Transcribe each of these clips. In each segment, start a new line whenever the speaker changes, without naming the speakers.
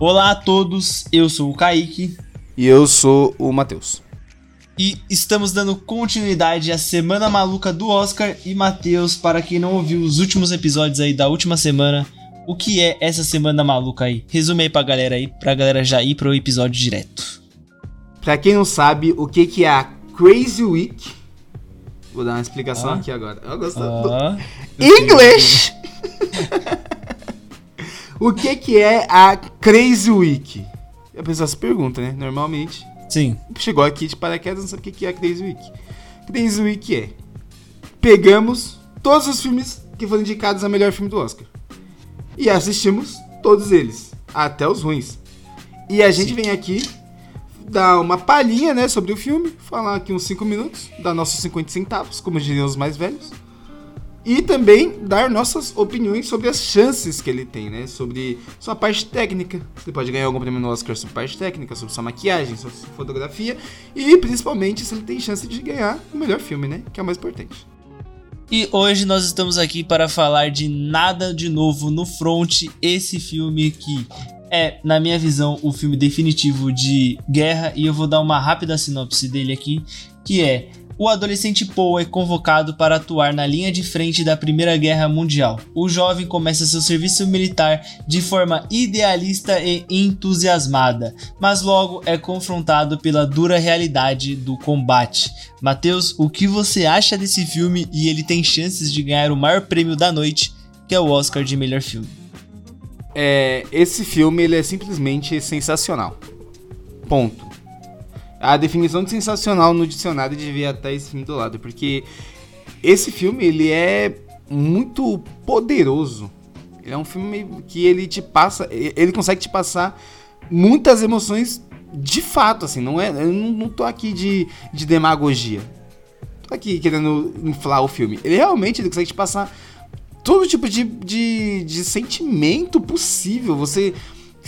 Olá a todos, eu sou o Kaique.
E eu sou o Matheus.
E estamos dando continuidade à Semana Maluca do Oscar. E Matheus, para quem não ouviu os últimos episódios aí da última semana, o que é essa Semana Maluca aí? Resume aí pra galera aí, pra galera já ir pro episódio direto.
Pra quem não sabe, o que, que é a Crazy Week? Vou dar uma explicação ah. aqui agora. Eu gosto ah. do... English! o que, que é a Crazy Week? A pessoa se pergunta, né? Normalmente.
Sim.
Chegou aqui de paraquedas não sabe o que é a Crazy Week. Crazy Week é. Pegamos todos os filmes que foram indicados a melhor filme do Oscar. E assistimos todos eles. Até os ruins. E a gente Sim. vem aqui dar uma palhinha, né, sobre o filme, falar aqui uns 5 minutos, dar nossos 50 centavos, como diriam os mais velhos e também dar nossas opiniões sobre as chances que ele tem, né? Sobre sua parte técnica. Você pode ganhar algum prêmio no Oscar sobre parte técnica, sobre sua maquiagem, sua fotografia e principalmente se ele tem chance de ganhar o melhor filme, né? Que é o mais importante.
E hoje nós estamos aqui para falar de Nada de Novo no Front, esse filme que é, na minha visão, o filme definitivo de guerra e eu vou dar uma rápida sinopse dele aqui, que é o adolescente Paul é convocado para atuar na linha de frente da Primeira Guerra Mundial. O jovem começa seu serviço militar de forma idealista e entusiasmada, mas logo é confrontado pela dura realidade do combate. Mateus, o que você acha desse filme e ele tem chances de ganhar o maior prêmio da noite, que é o Oscar de melhor filme?
É, esse filme ele é simplesmente sensacional. Ponto. A definição de sensacional no dicionário devia estar esse filme do lado, porque esse filme ele é muito poderoso. Ele é um filme que ele te passa, ele consegue te passar muitas emoções de fato, assim, não é, eu não, tô aqui de, de demagogia. Tô aqui querendo inflar o filme. Ele realmente ele consegue te passar todo tipo de, de, de sentimento possível. Você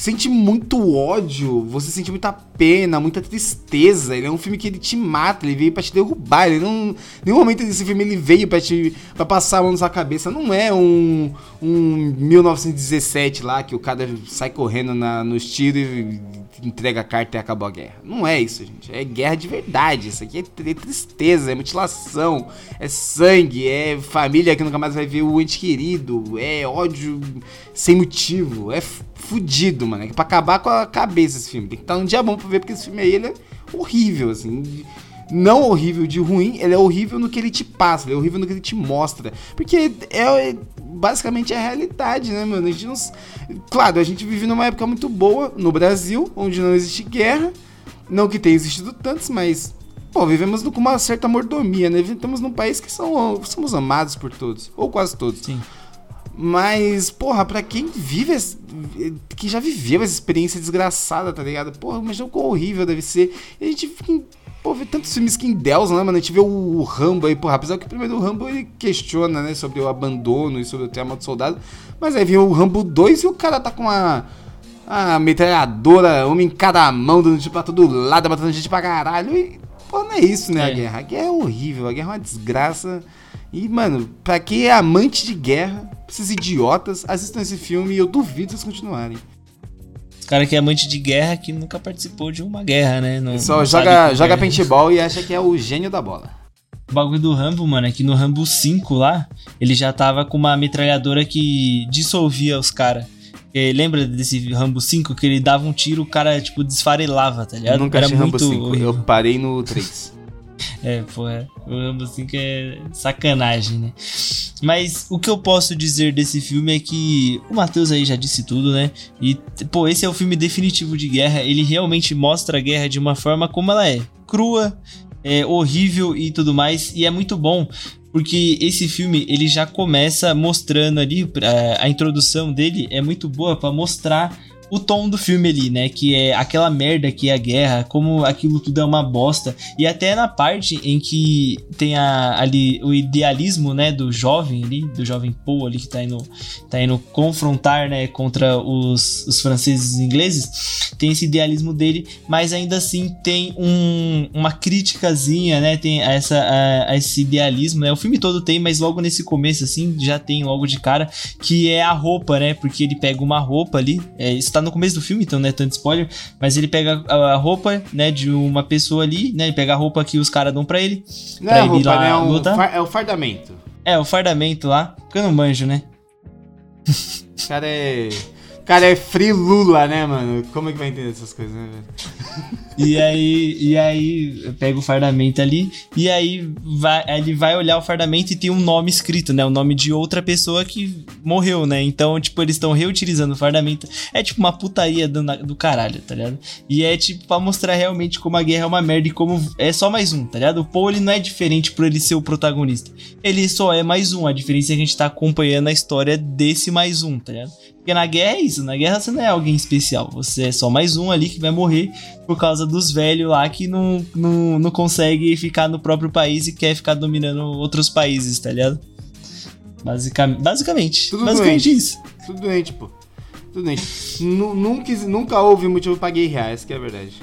sente muito ódio, você sente muita pena, muita tristeza. Ele é um filme que ele te mata, ele veio para te derrubar. Ele não. Nenhum momento desse filme ele veio para te. para passar a mão na sua cabeça. Não é um. um 1917 lá que o cara sai correndo na, nos tiros e entrega a carta e acabou a guerra. Não é isso, gente. É guerra de verdade. Isso aqui é, é tristeza, é mutilação, é sangue, é família que nunca mais vai ver o ente querido, é ódio sem motivo, é fudido, mano. É pra acabar com a cabeça esse filme. Tem que estar num dia bom pra ver, porque esse filme aí ele é horrível, assim. Não horrível de ruim, ele é horrível no que ele te passa, ele é horrível no que ele te mostra. Porque é, basicamente é a realidade, né, mano? A gente não. Claro, a gente vive numa época muito boa no Brasil, onde não existe guerra. Não que tenha existido tantos, mas. Pô, vivemos com uma certa mordomia, né? Estamos num país que são, somos amados por todos, ou quase todos.
Sim.
Mas, porra, pra quem vive, que já viveu essa experiência desgraçada, tá ligado? Porra, imagina o quão horrível deve ser. E a gente fica, pô, vê tantos filmes que endeusam, né, mano? A gente vê o Rambo aí, porra, apesar que o primeiro Rambo ele questiona, né, sobre o abandono e sobre o tema do soldado. Mas aí vem o Rambo 2 e o cara tá com uma. a metralhadora, uma em cada mão, dando tipo pra todo lado, matando gente pra caralho. E, pô, não é isso, né, é. a guerra? A guerra é horrível, a guerra é uma desgraça. E, mano, pra quem é amante de guerra, esses idiotas, assistam esse filme e eu duvido vocês continuarem.
Cara que é amante de guerra que nunca participou de uma guerra, né?
Não, Só não joga, joga é. paintball e acha que é o gênio da bola.
O bagulho do Rambo, mano, é que no Rambo 5 lá, ele já tava com uma metralhadora que dissolvia os caras. Lembra desse Rambo 5 que ele dava um tiro, o cara, tipo, desfarelava, tá ligado?
Eu nunca
Era
achei Rambo 5, eu parei no 3.
É, pô, é. O Rambo 5 é sacanagem, né? Mas o que eu posso dizer desse filme é que o Matheus aí já disse tudo, né? E, pô, esse é o filme definitivo de guerra. Ele realmente mostra a guerra de uma forma como ela é: crua, é horrível e tudo mais. E é muito bom porque esse filme ele já começa mostrando ali é, a introdução dele é muito boa para mostrar o tom do filme ali, né? Que é aquela merda que é a guerra, como aquilo tudo é uma bosta. E até na parte em que tem a, ali o idealismo, né? Do jovem ali, do jovem Paul ali que tá indo, tá indo confrontar, né? Contra os, os franceses e ingleses. Tem esse idealismo dele, mas ainda assim tem um, uma criticazinha, né? Tem essa, a, a esse idealismo, né? O filme todo tem, mas logo nesse começo, assim, já tem logo de cara, que é a roupa, né? Porque ele pega uma roupa ali, é, está tá no começo do filme, então não é tanto spoiler, mas ele pega a, roupa, né, de uma pessoa ali, né, ele pega a roupa que os caras dão pra ele,
Não
pra
é
ele
roupa,
lá
né? É, um
lutar.
far- é o fardamento.
É, o fardamento lá, porque eu não manjo, né?
O cara é. O cara é free Lula, né, mano? Como é que vai entender essas coisas, né, velho?
E aí, e aí pega o fardamento ali, e aí vai, ele vai olhar o fardamento e tem um nome escrito, né? O nome de outra pessoa que morreu, né? Então, tipo, eles estão reutilizando o fardamento. É tipo uma putaria do, do caralho, tá ligado? E é tipo pra mostrar realmente como a guerra é uma merda e como é só mais um, tá ligado? O Paul ele não é diferente por ele ser o protagonista. Ele só é mais um. A diferença é que a gente tá acompanhando a história desse mais um, tá ligado? Porque na guerra é isso, na guerra você não é alguém especial, você é só mais um ali que vai morrer por causa dos velhos lá que não, não, não consegue ficar no próprio país e quer ficar dominando outros países, tá ligado? Basicamente, basicamente,
Tudo
basicamente
doente.
isso.
Tudo doente, pô. Tudo doente. Nu- nunca, nunca houve motivo pra guerrear, essa que é a verdade.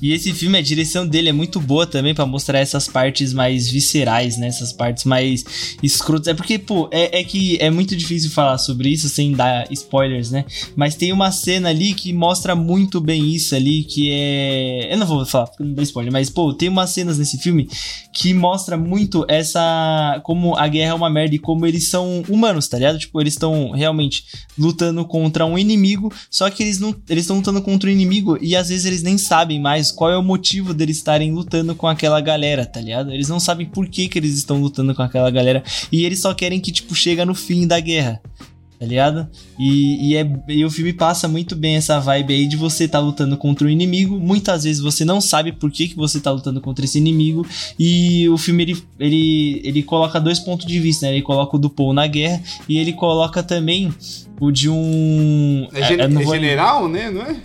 E esse filme, a direção dele é muito boa também pra mostrar essas partes mais viscerais, né? Essas partes mais escrotas. É porque, pô, é, é que é muito difícil falar sobre isso sem dar spoilers, né? Mas tem uma cena ali que mostra muito bem isso ali, que é. Eu não vou falar porque não dá spoiler, mas, pô, tem umas cenas nesse filme que mostra muito essa. como a guerra é uma merda e como eles são humanos, tá ligado? Tipo, eles estão realmente lutando contra um inimigo, só que eles não. Eles estão lutando contra um inimigo e às vezes eles nem sabem mais qual é o motivo deles estarem lutando com aquela galera, tá ligado? Eles não sabem por que, que eles estão lutando com aquela galera e eles só querem que, tipo, chega no fim da guerra. Tá ligado? E, e, é, e o filme passa muito bem essa vibe aí de você tá lutando contra um inimigo. Muitas vezes você não sabe por que, que você tá lutando contra esse inimigo. E o filme ele, ele, ele coloca dois pontos de vista, né? Ele coloca o do Paul na guerra e ele coloca também o de um.
É, gen- é
vou-
general, né? Não é?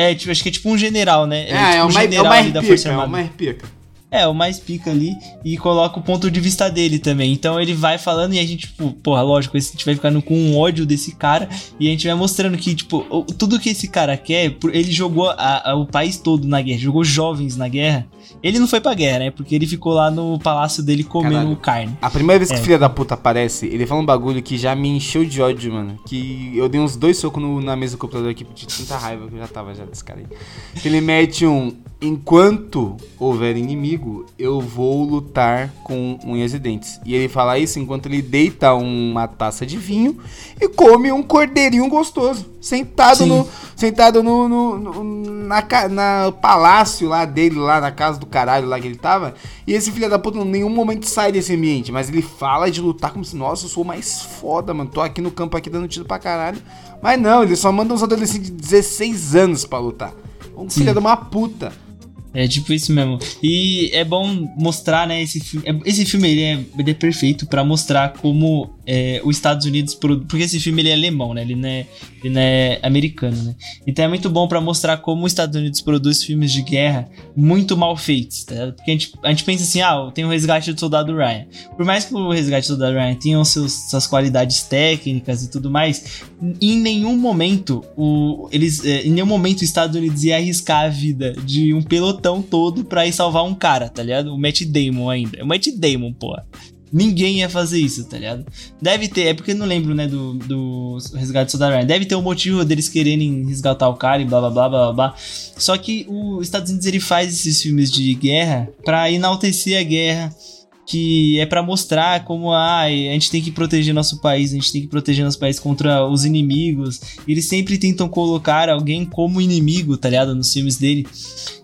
É, tipo, acho que é tipo um general, né? Ele
É, é,
tipo
o
um
mais, é o
general
mais
ali da
pica,
Força
é o
Armada.
mais pica.
É, o mais pica ali e coloca o ponto de vista dele também. Então ele vai falando e a gente, tipo, porra, lógico, a gente vai ficando com um ódio desse cara e a gente vai mostrando que, tipo, tudo que esse cara quer, por- ele jogou a- a- o país todo na guerra, jogou jovens na guerra. Ele não foi pra guerra, né? Porque ele ficou lá no palácio dele comendo
Caralho.
carne.
A primeira vez que
É.
o filho da puta aparece, ele fala um bagulho que já me encheu de ódio, mano. Que eu dei uns dois socos no- na mesa do computador aqui de tanta raiva que eu já tava já desse cara aí. Que ele mete um. Enquanto houver inimigo, eu vou lutar com unhas e dentes. E ele fala isso enquanto ele deita uma taça de vinho e come um cordeirinho gostoso. Sentado
Sim.
no. Sentado no. no, no- na, na palácio lá dele, lá na casa do caralho lá que ele tava. E esse filho da puta em nenhum momento sai desse ambiente. Mas ele fala de lutar como se, nossa, eu sou o mais foda, mano. Tô aqui no campo aqui dando tiro pra caralho. Mas não, ele só manda uns adolescentes de 16 anos pra lutar. Um filho de uma puta.
É tipo isso mesmo. E é bom mostrar, né, esse filme. é- Esse filme ele é, ele é perfeito pra mostrar como é, os Estados Unidos. Porque esse filme ele é alemão, né? Ele não é, ele não é americano, né? Então é muito bom pra mostrar como os Estados Unidos produz filmes de guerra muito mal feitos, tá? Porque a gente, a gente pensa assim, ah, tem o resgate do soldado Ryan. Por mais que o resgate do soldado Ryan tenha seus, suas qualidades técnicas e tudo mais, em nenhum momento o, eles, é, em nenhum momento os Estados Unidos ia arriscar a vida de um pelotão todo pra ir salvar um cara, tá ligado? O Matt Damon ainda. O Matt Damon, porra. Ninguém ia fazer isso, tá ligado? Deve ter, é porque eu não lembro, né, do, do resgate do Soldado Ryan. Deve ter um motivo deles quererem resgatar o cara e blá blá blá blá blá. Só que os Estados Unidos ele faz esses filmes de guerra pra enaltecer a guerra, que é pra mostrar como ah, a gente tem que proteger nosso país, a gente tem que proteger nosso país contra os inimigos. Eles sempre tentam colocar alguém como inimigo, tá ligado? Nos filmes dele.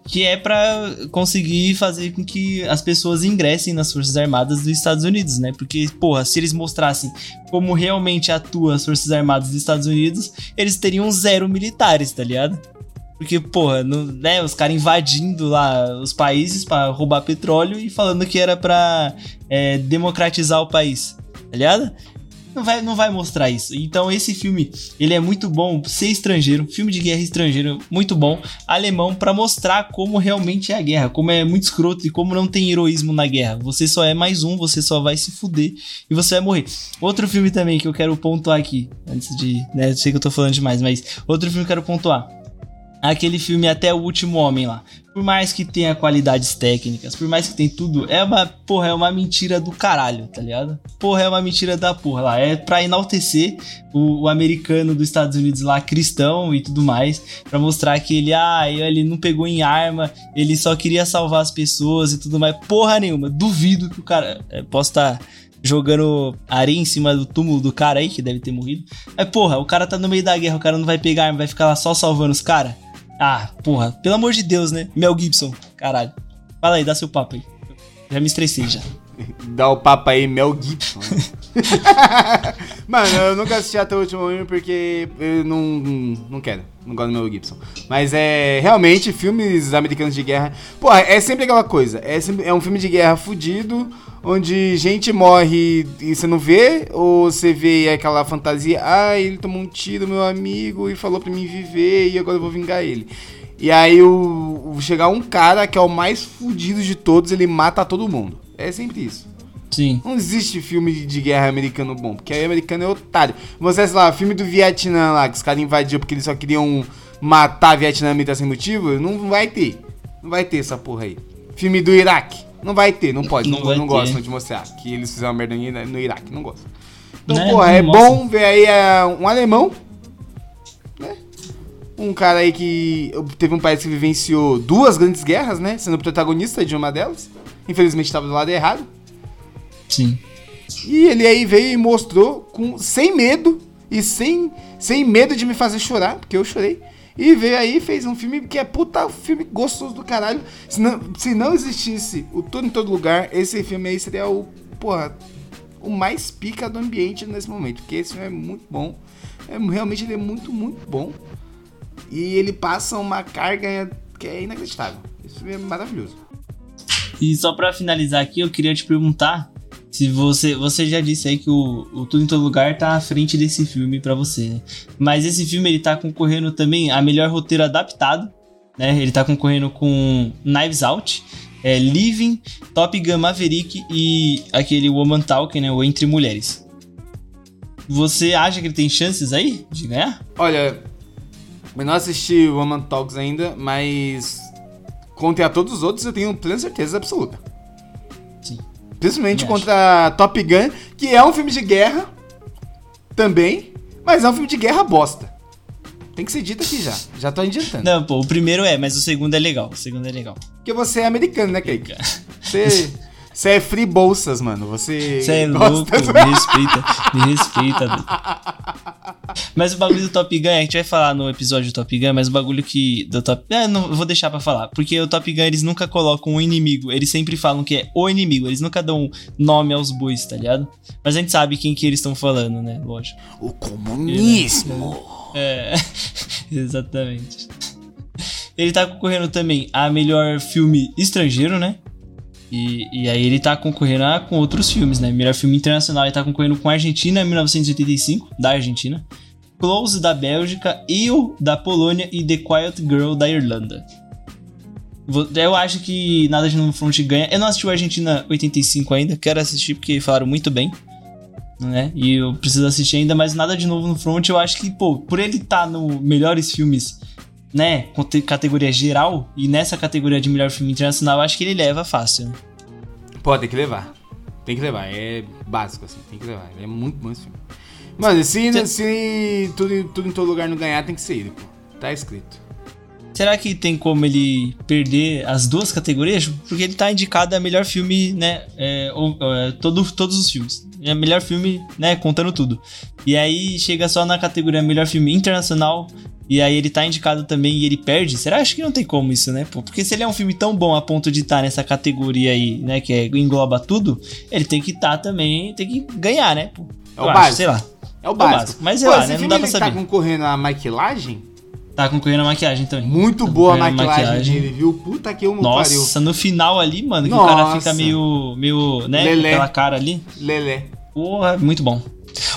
Que é pra conseguir fazer com que as pessoas ingressem nas Forças Armadas dos Estados Unidos, né? Porque, porra, se eles mostrassem como realmente atuam as Forças Armadas dos Estados Unidos, eles teriam zero militares, tá ligado? Porque, porra, no- né, os caras invadindo lá os países pra roubar petróleo e falando que era pra é, democratizar o país, tá ligado? Não vai, não vai mostrar isso. Então esse filme, ele é muito bom ser estrangeiro, filme de guerra estrangeiro, muito bom, alemão, pra mostrar como realmente é a guerra, como é muito escroto e como não tem heroísmo na guerra. Você só é mais um, você só vai se fuder e você vai morrer. Outro filme também que eu quero pontuar aqui, antes de, né, sei que eu tô falando demais, mas outro filme que eu quero pontuar. Aquele filme Até o Último Homem lá. Por mais que tenha qualidades técnicas, por mais que tenha tudo, é uma, porra, é uma mentira do caralho, tá ligado? Porra, é uma mentira da porra lá. É pra enaltecer o, o americano dos Estados Unidos lá, cristão e tudo mais, pra mostrar que ele, ah, ele não pegou em arma, ele só queria salvar as pessoas e tudo mais. Porra nenhuma, duvido que o cara. É, posso estar. Tá jogando areia em cima do túmulo do cara aí, que deve ter morrido. Mas, porra, o cara tá no meio da guerra, o cara não vai pegar arma, vai ficar lá só salvando os caras. Ah, porra, pelo amor de Deus, né? Mel Gibson, caralho. Fala aí, dá seu papo aí. Já me estressei já.
Dá o papo aí, Mel Gibson. Mano, eu nunca assisti até o último filme porque eu não, não quero. Não gosto do Mel Gibson. Mas é realmente filmes americanos de guerra. Porra, é sempre aquela coisa. É, sempre, é um filme de guerra fudido, onde gente morre e você não vê, ou você vê aquela fantasia, ah, ele tomou um tiro, meu amigo, e falou pra mim viver, e agora eu vou vingar ele. E aí o, o chegar um cara que é o mais fudido de todos, ele mata todo mundo. É sempre isso.
Sim.
Não existe filme de guerra americano bom, porque aí americano é otário. Você, sei lá, filme do Vietnã lá, que os caras invadiram porque eles só queriam matar vietnamita sem motivo, não vai ter. Não vai ter essa porra aí. Filme do Iraque, não vai ter, não pode. Não, não, não gostam de mostrar que eles fizeram merda no Iraque, não gostam. Então, né? porra, é mostra. bom ver aí é, um alemão, né? Um cara aí que teve um país que vivenciou duas grandes guerras, né? Sendo protagonista de uma delas. Infelizmente estava do lado errado.
Sim.
E ele aí veio e mostrou com sem medo e sem, sem medo de me fazer chorar, porque eu chorei. E veio aí e fez um filme que é puta filme gostoso do caralho. Se não, se não existisse o Tudo em Todo Lugar, esse filme aí seria o, porra, o mais pica do ambiente nesse momento. Porque esse filme é muito bom. É, realmente ele é muito, muito bom. E ele passa uma carga que é inacreditável. Esse filme é maravilhoso.
E só para finalizar aqui, eu queria te perguntar se você você já disse aí que o, o Tudo em Todo Lugar tá à frente desse filme para você, né? Mas esse filme ele tá concorrendo também a melhor roteiro adaptado, né? Ele tá concorrendo com Knives Out, é, Living, Top Gun Maverick e aquele Woman Talking, né? O Entre Mulheres. Você acha que ele tem chances aí de ganhar?
Olha, eu não assisti Woman Talks ainda, mas contra todos os outros eu tenho plena certeza absoluta.
Sim.
Principalmente contra Top Gun, que é um filme de guerra também, mas é um filme de guerra bosta. Tem que ser dito aqui já. Já tô adiantando.
Não, pô, o primeiro é, mas o segundo é legal. O segundo é legal.
Porque você é americano, né, Kaique? Você. Você é free bolsas, mano. Você. Você
é louco, me respeita. Me respeita. Mas o bagulho do Top Gun, a gente vai falar no episódio do Top Gun, mas o bagulho que. Do Top. É, não, vou deixar pra falar. Porque o Top Gun eles nunca colocam um inimigo. Eles sempre falam que é o inimigo. Eles nunca dão nome aos bois, tá ligado? Mas a gente sabe quem que eles estão falando, né? Lógico.
O comunismo!
É. Exatamente. Ele tá concorrendo também a melhor filme estrangeiro, né? E, e aí ele tá concorrendo a, com outros filmes, né? Melhor filme internacional, ele tá concorrendo com Argentina 1985, da Argentina. Close da Bélgica, Eu da Polônia e The Quiet Girl da Irlanda. Eu acho que Nada de Novo Front ganha. Eu não assisti o Argentina 85 ainda, quero assistir porque falaram muito bem. Né? E eu preciso assistir ainda, mas Nada de Novo no Front, eu acho que, pô, por ele estar tá no melhores filmes né, categoria geral, e nessa categoria de melhor filme internacional, acho que ele leva fácil.
Pô, tem que levar. Tem que levar, é básico, assim, tem que levar. É muito bom esse filme. Mano, se, Cê... se tudo, tudo em todo lugar não ganhar, tem que ser ele, pô. Tá escrito.
Será que tem como ele perder as duas categorias? Porque ele tá indicado a melhor filme, né? É, ou, é, todo, todos os filmes. É melhor filme, né? Contando tudo. E aí chega só na categoria melhor filme internacional, e aí ele tá indicado também e ele perde. Será? Acho que não tem como isso, né? Pô? Porque se ele é um filme tão bom a ponto de estar tá nessa categoria aí, né? Que é, engloba tudo, ele tem que estar tá também, tem que ganhar, né? Pô?
É o básico. sei lá.
É o básico. É o básico. Mas Pô, lá, né? Não dá pra tá saber.
tá concorrendo a maquilagem?
Tá concorrendo a maquiagem também.
Muito
tá
boa a maquiagem, maquiagem dele, viu? Puta que eu
me Nossa, pariu. no final ali, mano, que Nossa. o cara fica meio, meio, né? Lelé. Aquela cara ali.
Lelé.
Porra, muito bom.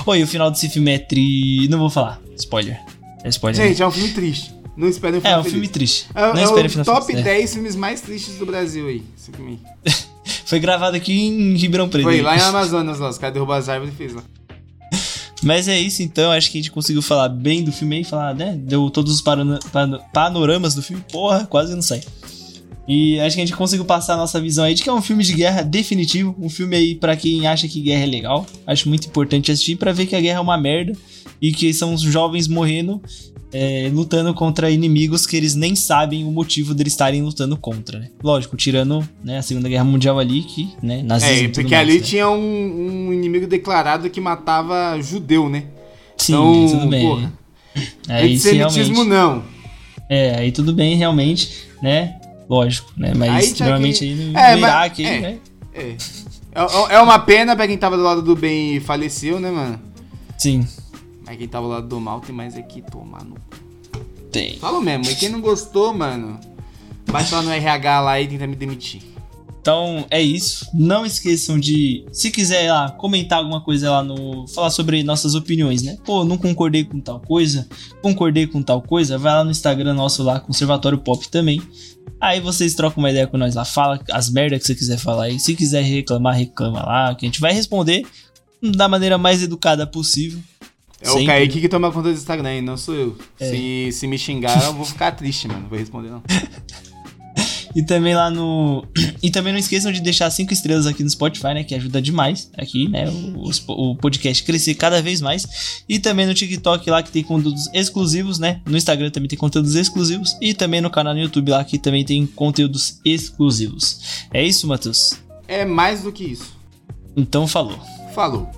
Oi, o final desse filme é tri... Não vou falar. Spoiler. É spoiler.
Gente, é um filme triste. Não espere um
filme É, um filme triste.
É,
não
é o top feliz. 10 filmes mais tristes do Brasil aí. Esse filme
Foi gravado aqui em Ribeirão Preto.
Foi lá em Amazonas, lá. Os caras derrubaram as árvores e fez lá.
Mas é isso então, acho que a gente conseguiu falar bem do filme aí, falar, né? Deu todos os panoramas do filme, porra, quase não sai. E acho que a gente conseguiu passar a nossa visão aí de que é um filme de guerra definitivo, um filme aí para quem acha que guerra é legal. Acho muito importante assistir para ver que a guerra é uma merda e que são os jovens morrendo é, lutando contra inimigos que eles nem sabem o motivo deles estarem lutando contra, né? Lógico, tirando né, a Segunda Guerra Mundial ali, que, né,
nazismo É, porque mais, ali né? tinha um, um, inimigo declarado que matava judeu, né?
Sim, então, tudo bem. Porra,
aí, Antissemitismo não.
É, aí tudo bem, realmente, né? Lógico, né? Mas aí, normalmente que... aí no, é, no Iraque,
é,
né?
É. é. É uma pena pra quem tava do lado do bem e faleceu, né, mano?
Sim.
Mas quem tava do lado do mal tem mais é que tomar no.
Tem.
Fala mesmo, e quem não gostou, mano, bate lá no RH lá e tenta me demitir.
Então é isso. Não esqueçam de, se quiser lá, comentar alguma coisa lá no. Falar sobre nossas opiniões, né? Pô, não concordei com tal coisa, concordei com tal coisa, vai lá no Instagram nosso lá, Conservatório Pop também. Aí vocês trocam uma ideia com nós lá, fala as merdas que você quiser falar aí. Se quiser reclamar, reclama lá, que a gente vai responder da maneira mais educada possível.
É Sempre. o Kaique que toma conta do Instagram, e não sou eu. É. Se, se me xingar, eu vou ficar triste, mano. Não vou responder, não.
E também lá no. E também não esqueçam de deixar cinco estrelas aqui no Spotify, né? Que ajuda demais aqui, né? O, o podcast crescer cada vez mais. E também no TikTok lá que tem conteúdos exclusivos, né? No Instagram também tem conteúdos exclusivos. E também no canal no YouTube lá que também tem conteúdos exclusivos. É isso, Matheus?
É mais do que isso.
Então falou.
Falou.